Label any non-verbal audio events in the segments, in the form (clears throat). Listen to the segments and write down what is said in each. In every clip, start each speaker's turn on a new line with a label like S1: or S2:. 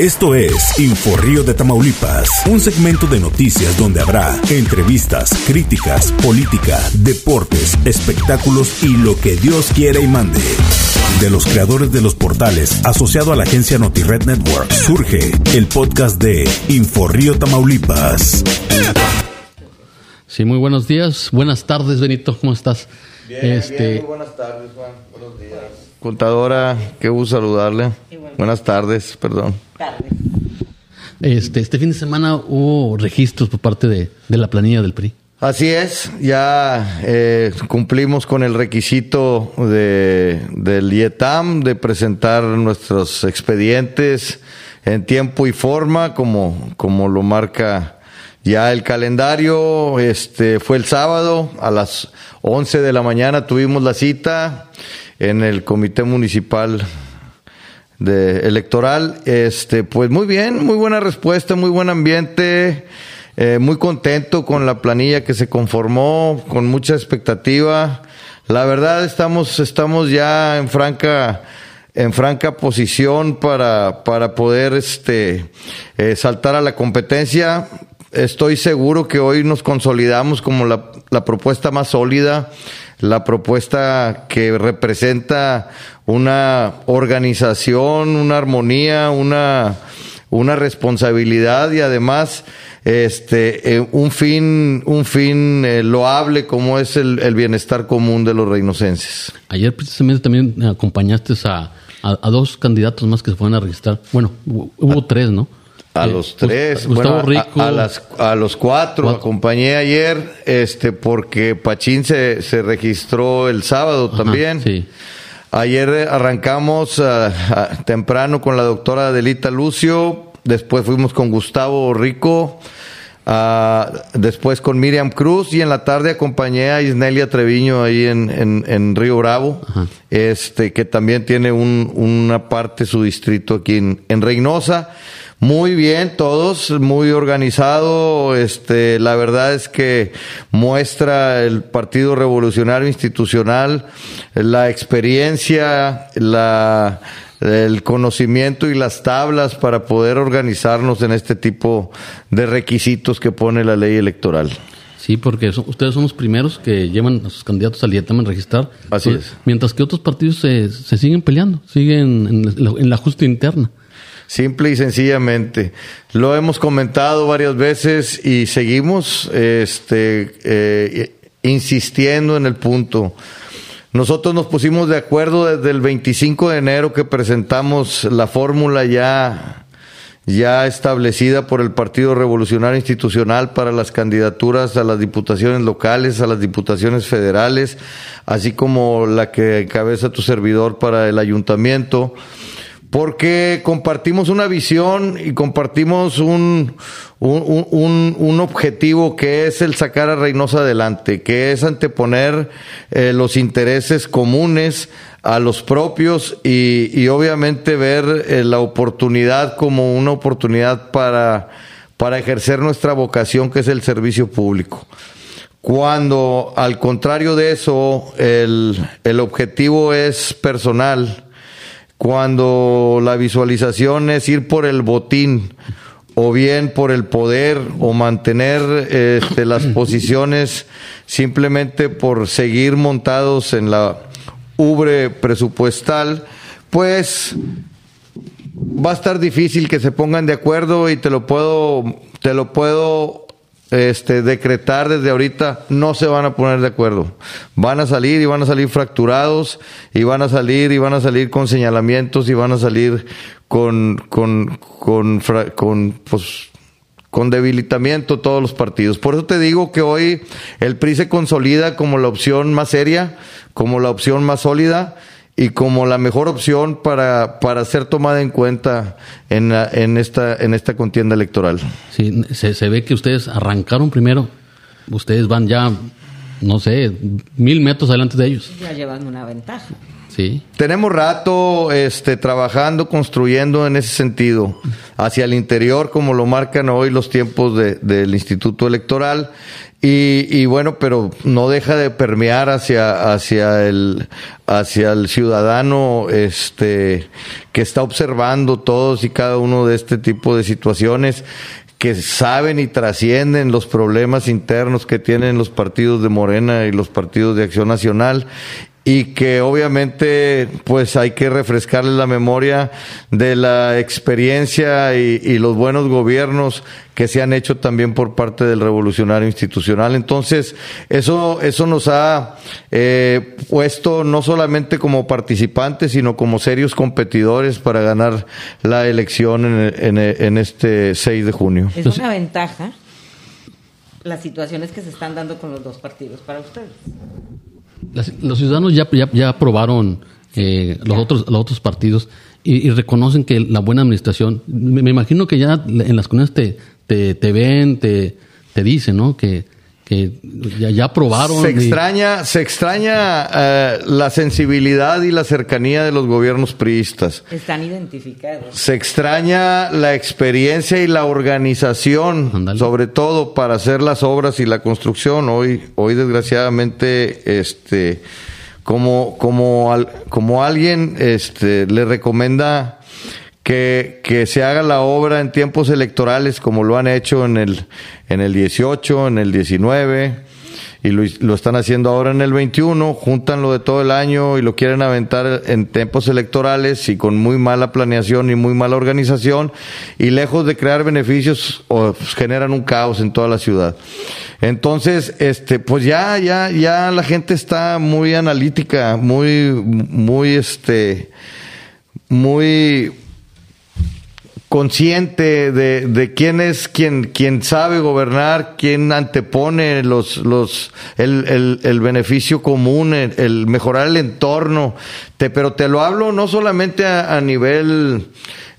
S1: Esto es Inforrío de Tamaulipas, un segmento de noticias donde habrá entrevistas, críticas, política, deportes, espectáculos y lo que Dios quiera y mande. De los creadores de los portales asociado a la agencia NotiRed Network, surge el podcast de Inforrío Tamaulipas.
S2: Sí, muy buenos días. Buenas tardes, Benito. ¿Cómo estás?
S3: Bien, este... muy buenas tardes, Juan. Buenos días. Contadora, qué gusto saludarle. Buenas tardes, perdón.
S2: Este, este fin de semana hubo registros por parte de, la planilla del PRI.
S3: Así es, ya eh, cumplimos con el requisito de, del IETAM de presentar nuestros expedientes en tiempo y forma, como, como lo marca ya el calendario este, fue el sábado a las 11 de la mañana tuvimos la cita en el comité municipal de electoral. Este, pues muy bien, muy buena respuesta, muy buen ambiente, eh, muy contento con la planilla que se conformó, con mucha expectativa. La verdad estamos, estamos ya en franca en franca posición para, para poder este, eh, saltar a la competencia estoy seguro que hoy nos consolidamos como la, la, propuesta más sólida, la propuesta que representa una organización, una armonía, una, una responsabilidad y además este eh, un fin un fin eh, loable como es el, el, bienestar común de los reinocenses.
S2: Ayer precisamente también acompañaste a, a, dos candidatos más que se fueron a registrar. Bueno, hubo tres, ¿no?
S3: A los tres, bueno, A, las, a los cuatro, acompañé ayer, este, porque Pachín se, se registró el sábado también. Sí. Ayer arrancamos ah, temprano con la doctora Adelita Lucio, después fuimos con Gustavo Rico, ah, después con Miriam Cruz y en la tarde acompañé a Isnelia Treviño ahí en, en, en Río Bravo, este, que también tiene un, una parte, su distrito aquí en, en Reynosa. Muy bien, todos, muy organizado. Este, la verdad es que muestra el Partido Revolucionario Institucional la experiencia, la, el conocimiento y las tablas para poder organizarnos en este tipo de requisitos que pone la ley electoral.
S2: Sí, porque ustedes son los primeros que llevan a sus candidatos al IETAM a registrar.
S3: Así es.
S2: Mientras que otros partidos se, se siguen peleando, siguen en, en la justa interna.
S3: Simple y sencillamente. Lo hemos comentado varias veces y seguimos este, eh, insistiendo en el punto. Nosotros nos pusimos de acuerdo desde el 25 de enero que presentamos la fórmula ya, ya establecida por el Partido Revolucionario Institucional para las candidaturas a las diputaciones locales, a las diputaciones federales, así como la que encabeza tu servidor para el ayuntamiento porque compartimos una visión y compartimos un, un, un, objetivo que es el sacar a Reynosa adelante, que es anteponer eh, los intereses comunes a los propios y, y obviamente ver eh, la oportunidad como una oportunidad para, para ejercer nuestra vocación que es el servicio público. Cuando al contrario de eso el, el objetivo es personal, cuando la visualización es ir por el botín o bien por el poder o mantener este, las (clears throat) posiciones simplemente por seguir montados en la ubre presupuestal, pues va a estar difícil que se pongan de acuerdo y te lo puedo te lo puedo este, decretar desde ahorita, no se van a poner de acuerdo. Van a salir y van a salir fracturados y van a salir y van a salir con señalamientos y van a salir con, con, con, con, pues, con debilitamiento todos los partidos. Por eso te digo que hoy el PRI se consolida como la opción más seria, como la opción más sólida y como la mejor opción para, para ser tomada en cuenta en, en, esta, en esta contienda electoral.
S2: Sí, se, se ve que ustedes arrancaron primero, ustedes van ya, no sé, mil metros adelante de ellos.
S4: Ya llevan una ventaja.
S3: Sí. Tenemos rato este, trabajando, construyendo en ese sentido, hacia el interior, como lo marcan hoy los tiempos de, del Instituto Electoral, Y, y, bueno, pero no deja de permear hacia, hacia el, hacia el ciudadano, este, que está observando todos y cada uno de este tipo de situaciones que saben y trascienden los problemas internos que tienen los partidos de Morena y los partidos de Acción Nacional y que obviamente pues hay que refrescarle la memoria de la experiencia y, los buenos gobiernos que se han hecho también por parte del revolucionario institucional. Entonces, eso, eso nos ha eh, puesto no solamente como participantes, sino como serios competidores para ganar la elección en, en este 6 de junio.
S4: Es una ventaja las situaciones que se están dando con los dos partidos para ustedes
S2: los ciudadanos ya, ya, aprobaron eh, los, otros, los otros partidos y, reconocen que la buena administración, me, imagino que ya en las comunidades te, te, te ven, te, te dicen, ¿no? Que, que ya, ya aprobaron.
S3: Se extraña, se extraña eh, la sensibilidad y la cercanía de los gobiernos priistas.
S4: Están identificados.
S3: Se extraña la experiencia y la organización, sobre todo para hacer las obras y la construcción. Hoy, hoy desgraciadamente, este, como, como, como alguien, este, le recomienda que, que, se haga la obra en tiempos electorales como lo han hecho en el, en el 18, en el 19 y lo, están haciendo ahora en el 21, juntan lo de todo el año y lo quieren aventar en tiempos electorales y con muy mala planeación y muy mala organización y lejos de crear beneficios pues, generan un caos en toda la ciudad. Entonces, este, pues ya, ya, ya la gente está muy analítica, muy, muy, este, muy, consciente de, de quién es quien, quien sabe gobernar, quién antepone los, los, el, el, el beneficio común, el, mejorar el entorno. Te, pero te lo hablo no solamente a, a nivel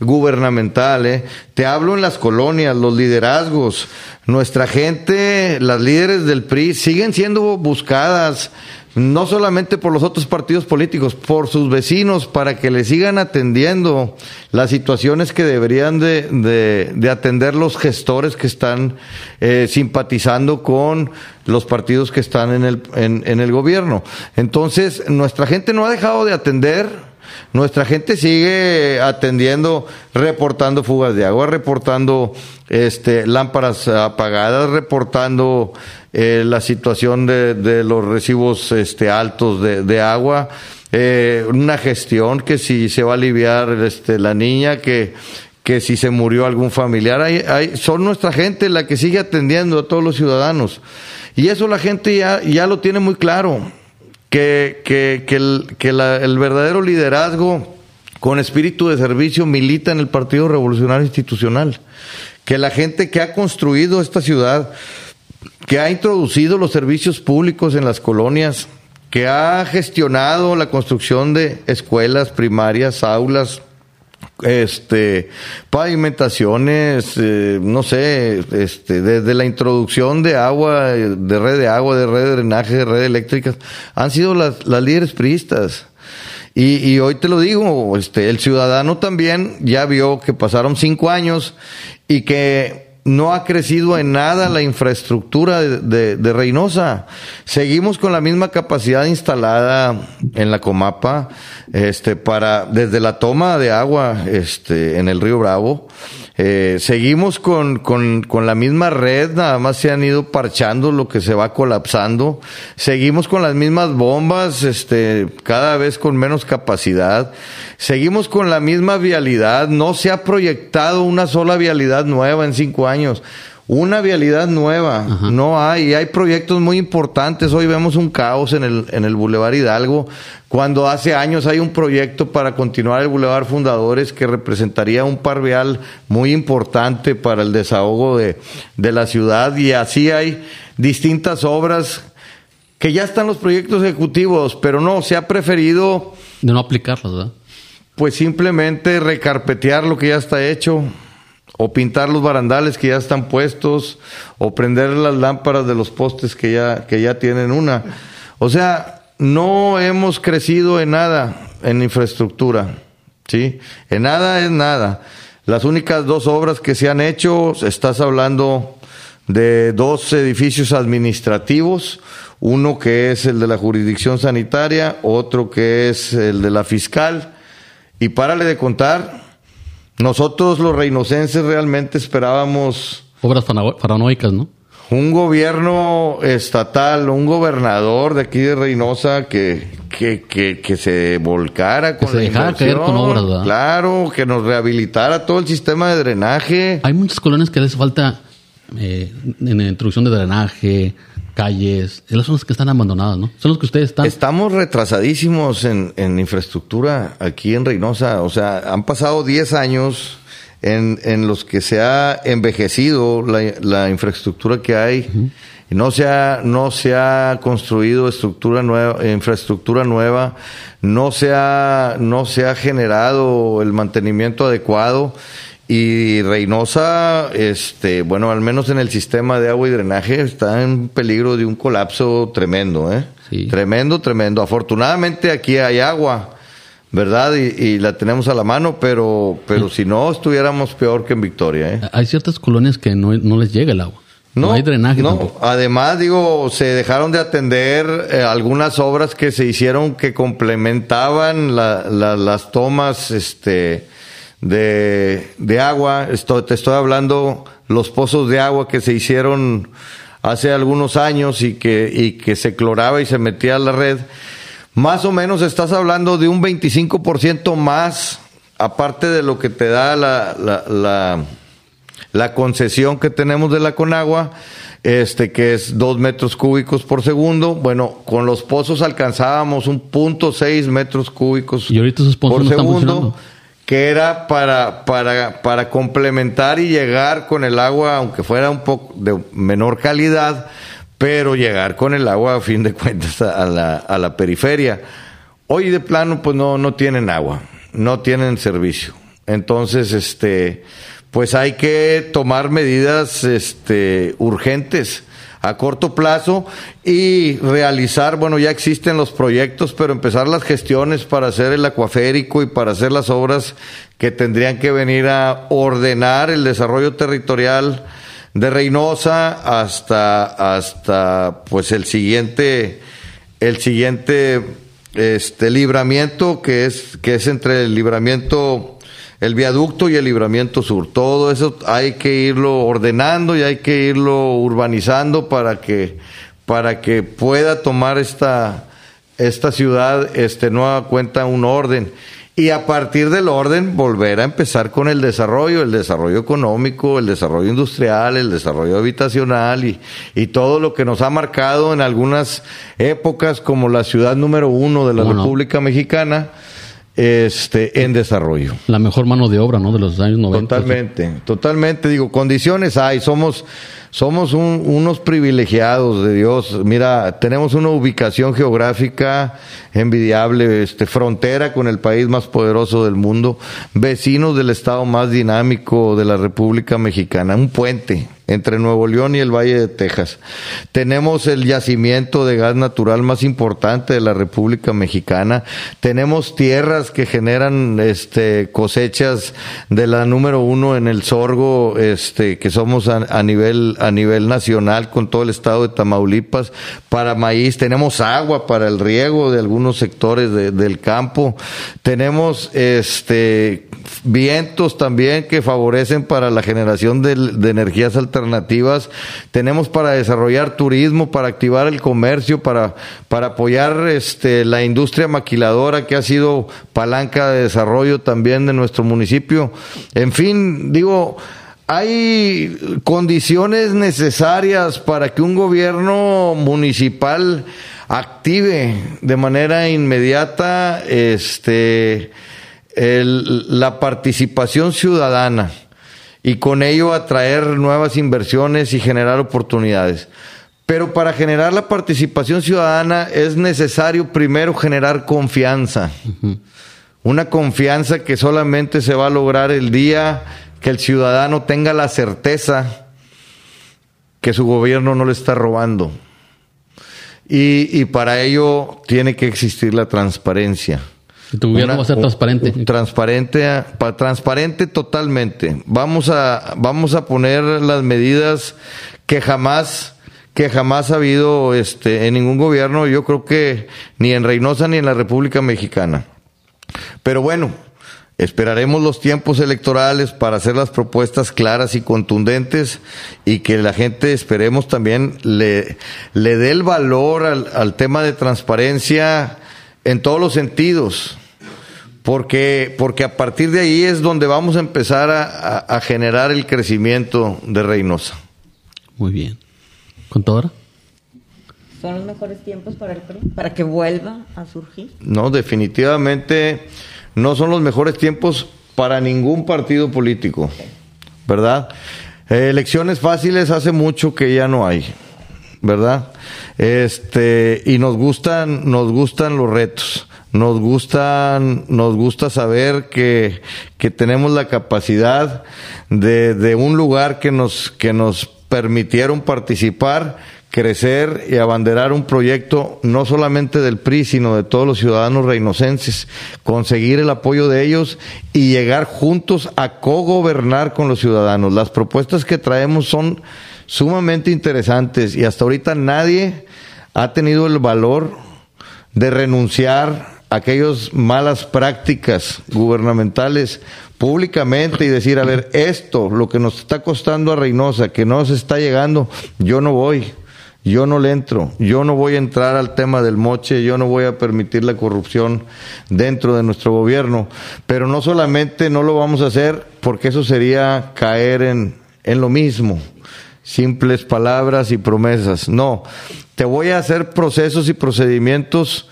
S3: gubernamental, ¿eh? te hablo en las colonias, los liderazgos. Nuestra gente, las líderes del PRI siguen siendo buscadas no solamente por los otros partidos políticos, por sus vecinos, para que le sigan atendiendo las situaciones que deberían de, de, atender los gestores que están eh, simpatizando con los partidos que están en el, en, en el gobierno. Entonces, nuestra gente no ha dejado de atender nuestra gente sigue atendiendo, reportando fugas de agua, reportando este, lámparas apagadas, reportando eh, la situación de, de, los recibos este, altos de, agua. Eh, una gestión que si se va a aliviar este, la niña, que, que si se murió algún familiar, hay, hay, son nuestra gente la que sigue atendiendo a todos los ciudadanos. Y eso la gente ya, ya lo tiene muy claro que, que, que, el, que la, el verdadero liderazgo con espíritu de servicio milita en el Partido Revolucionario Institucional, que la gente que ha construido esta ciudad, que ha introducido los servicios públicos en las colonias, que ha gestionado la construcción de escuelas primarias, aulas, este pavimentaciones eh, no sé este desde la introducción de agua de red de agua de red de drenaje de red eléctricas han sido las, las líderes priistas. Y, y, hoy te lo digo este el ciudadano también ya vio que pasaron cinco años y que no ha crecido en nada la infraestructura de, de, Reynosa. Seguimos con la misma capacidad instalada en la Comapa, este, para, desde la toma de agua, este, en el río Bravo, eh, seguimos con, con, con, la misma red, nada más se han ido parchando lo que se va colapsando. Seguimos con las mismas bombas, este, cada vez con menos capacidad. Seguimos con la misma vialidad. No se ha proyectado una sola vialidad nueva en cinco años una vialidad nueva. No hay, hay proyectos muy importantes. Hoy vemos un caos en el, en el Boulevard Hidalgo, cuando hace años hay un proyecto para continuar el Boulevard Fundadores que representaría un par vial muy importante para el desahogo de, de la ciudad. Y así hay distintas obras que ya están los proyectos ejecutivos, pero no, se ha preferido...
S2: De no aplicarlos, ¿verdad?
S3: Pues simplemente recarpetear lo que ya está hecho o pintar los barandales que ya están puestos, o prender las lámparas de los postes que ya, que ya tienen una. O sea, no hemos crecido en nada en infraestructura, ¿sí? En nada es nada. Las únicas dos obras que se han hecho, estás hablando de dos edificios administrativos, uno que es el de la jurisdicción sanitaria, otro que es el de la fiscal. Y párale de contar, nosotros los reinocenses realmente esperábamos...
S2: Obras paranoicas, ¿no?
S3: Un gobierno estatal, un gobernador de aquí de Reynosa que, que, que, se volcara con
S2: que se dejara caer con obras, ¿verdad?
S3: Claro, que nos rehabilitara todo el sistema de drenaje.
S2: Hay muchas colonias que les falta eh, en la introducción de drenaje, calles, son las que están abandonadas, ¿no? Son los que ustedes están.
S3: Estamos retrasadísimos en, en infraestructura aquí en Reynosa. O sea, han pasado 10 años en, en los que se ha envejecido la, la infraestructura que hay. y No se, ha, no se ha construido estructura nueva, infraestructura nueva, no se ha, no se ha generado el mantenimiento adecuado y Reynosa, este, bueno, al menos en el sistema de agua y drenaje está en peligro de un colapso tremendo, ¿eh? Tremendo, tremendo. Afortunadamente aquí hay agua, ¿verdad? Y, la tenemos a la mano, pero, pero si no, estuviéramos peor que en Victoria, ¿eh?
S2: Hay ciertas colonias que no, les llega el agua. No, hay drenaje no.
S3: Además, digo, se dejaron de atender eh, algunas obras que se hicieron que complementaban las tomas, este, de, de agua. Esto, te estoy hablando los pozos de agua que se hicieron hace algunos años y que, y que se cloraba y se metía a la red. Más o menos estás hablando de un 25% más, aparte de lo que te da la, la, la, la concesión que tenemos de la Conagua, este que es dos metros cúbicos por segundo. Bueno, con los pozos alcanzábamos un punto seis metros cúbicos
S2: ¿Y ahorita esos pozos
S3: por
S2: no
S3: segundo que era para, para, para complementar y llegar con el agua, aunque fuera un poco de menor calidad, pero llegar con el agua a fin de cuentas a la, a la periferia. Hoy de plano pues no, no tienen agua, no tienen servicio. Entonces, este, pues hay que tomar medidas este, urgentes a corto plazo y realizar, bueno, ya existen los proyectos, pero empezar las gestiones para hacer el acuaférico y para hacer las obras que tendrían que venir a ordenar el desarrollo territorial de Reynosa hasta, hasta pues el siguiente, el siguiente este libramiento que es, que es entre el libramiento el viaducto y el libramiento sur. Todo eso hay que irlo ordenando y hay que irlo urbanizando para que, para que pueda tomar esta, esta ciudad este, nueva cuenta un orden. Y a partir del orden volver a empezar con el desarrollo, el desarrollo económico, el desarrollo industrial, el desarrollo habitacional y, y todo lo que nos ha marcado en algunas épocas como la ciudad número uno de la República Mexicana este, en desarrollo.
S2: La mejor mano de obra, ¿no? De los años 90.
S3: Totalmente, totalmente. Digo, condiciones hay, somos, somos unos privilegiados de Dios. Mira, tenemos una ubicación geográfica envidiable, este, frontera con el país más poderoso del mundo, vecinos del estado más dinámico de la República Mexicana, un puente entre Nuevo León y el Valle de Texas. Tenemos el yacimiento de gas natural más importante de la República Mexicana. Tenemos tierras que generan este, cosechas de la número uno en el sorgo, este, que somos a, nivel, a nivel nacional con todo el estado de Tamaulipas. Para maíz, tenemos agua para el riego de algunos sectores del campo. Tenemos este, vientos también que favorecen para la generación de, de energías alternativas alternativas, tenemos para desarrollar turismo, para activar el comercio, para, para apoyar este, la industria maquiladora que ha sido palanca de desarrollo también de nuestro municipio. En fin, digo, hay condiciones necesarias para que un gobierno municipal active de manera inmediata este, la participación ciudadana y con ello atraer nuevas inversiones y generar oportunidades. Pero para generar la participación ciudadana es necesario primero generar confianza. Una confianza que solamente se va a lograr el día que el ciudadano tenga la certeza que su gobierno no le está robando. Y, y para ello tiene que existir la transparencia.
S2: Y tu gobierno va a ser
S3: un-
S2: transparente.
S3: un- transparente, pa- transparente totalmente. Vamos a, vamos a poner las medidas que jamás, que jamás ha habido este, en ningún gobierno, yo creo que ni en Reynosa ni en la República Mexicana. Pero bueno, esperaremos los tiempos electorales para hacer las propuestas claras y contundentes y que la gente, esperemos también, le, le dé el valor al, al tema de transparencia en todos los sentidos. Porque, porque a partir de ahí es donde vamos a empezar a, a- a generar el crecimiento de Reynosa.
S2: Muy bien. ¿Contadora?
S4: ¿Son los mejores tiempos para el PRI? Para que vuelva a surgir.
S3: No, definitivamente no son los mejores tiempos para ningún partido político, ¿verdad? Eh, elecciones fáciles hace mucho que ya no hay, ¿verdad? Este, y nos gustan, nos gustan los retos. Nos gustan, nos gusta saber que, que tenemos la capacidad de, de un lugar que nos, que nos permitieron participar, crecer y abanderar un proyecto no solamente del PRI, sino de todos los ciudadanos reinocenses, conseguir el apoyo de ellos y llegar juntos a cogobernar con los ciudadanos. Las propuestas que traemos son sumamente interesantes y hasta ahorita nadie ha tenido el valor de renunciar a aquellas malas prácticas gubernamentales públicamente y decir, a ver, esto, lo que nos está costando a Reynosa, que no se está llegando, yo no voy, yo no le entro, yo no voy a entrar al tema del moche, yo no voy a permitir la corrupción dentro de nuestro gobierno. Pero no solamente no lo vamos a hacer porque eso sería caer en, en lo mismo simples palabras y promesas. No, te voy a hacer procesos y procedimientos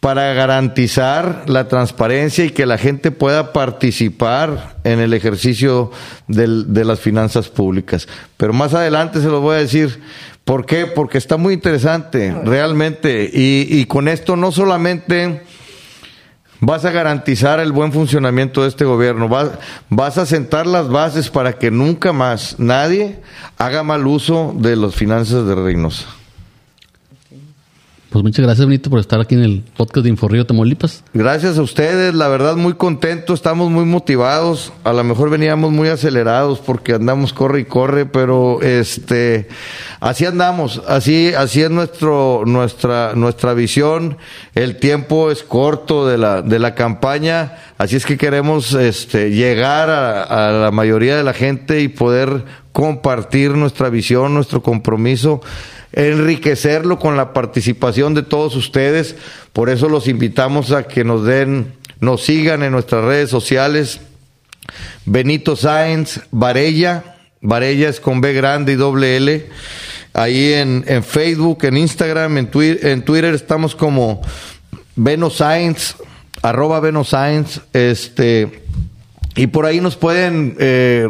S3: para garantizar la transparencia y que la gente pueda participar en el ejercicio del- de las finanzas públicas. Pero más adelante se los voy a decir. ¿Por qué? Porque está muy interesante, realmente. Y, y con esto no solamente vas a garantizar el buen funcionamiento de este gobierno, vas, vas a sentar las bases para que nunca más nadie haga mal uso de las finanzas de Reynosa.
S2: Pues muchas gracias, Benito, por estar aquí en el podcast de Inforrío Tamaulipas.
S3: Gracias a ustedes, la verdad muy contento, estamos muy motivados, a lo mejor veníamos muy acelerados porque andamos corre y corre, pero este así andamos, así así es nuestro nuestra nuestra visión, el tiempo es corto de la de la campaña, así es que queremos este llegar a, a la mayoría de la gente y poder compartir nuestra visión, nuestro compromiso enriquecerlo con la participación de todos ustedes. Por eso los invitamos a que nos den, nos sigan en nuestras redes sociales. Benito Sáenz Varella, Varella es con B grande y doble L. Ahí en, en Facebook, en Instagram, en, Twi- en Twitter estamos como Beno arroba Beno Sáenz, este, y por ahí nos pueden eh,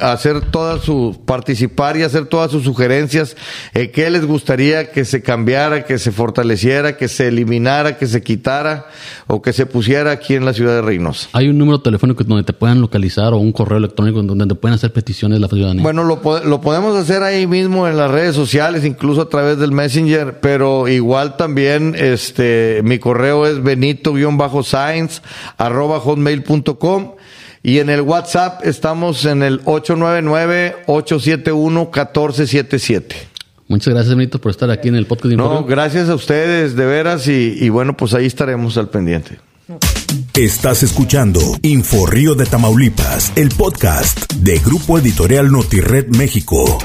S3: hacer todas sus, participar y hacer todas sus sugerencias, eh, qué les gustaría que se cambiara, que se fortaleciera, que se eliminara, que se quitara o que se pusiera aquí en la ciudad de Reynosa.
S2: Hay un número telefónico donde te puedan localizar o un correo electrónico donde te pueden hacer peticiones de la ciudadanía.
S3: Bueno, lo, po- lo podemos hacer ahí mismo en las redes sociales, incluso a través del Messenger, pero igual también este mi correo es benito-sainz arroba hotmail.com y en el WhatsApp estamos en el 899-871-1477.
S2: Muchas gracias, Benito, por estar aquí en el podcast de
S3: No, gracias a ustedes, de veras, y, y bueno, pues ahí estaremos al pendiente.
S1: Estás escuchando Inforrío de Tamaulipas, el podcast de Grupo Editorial Notired México.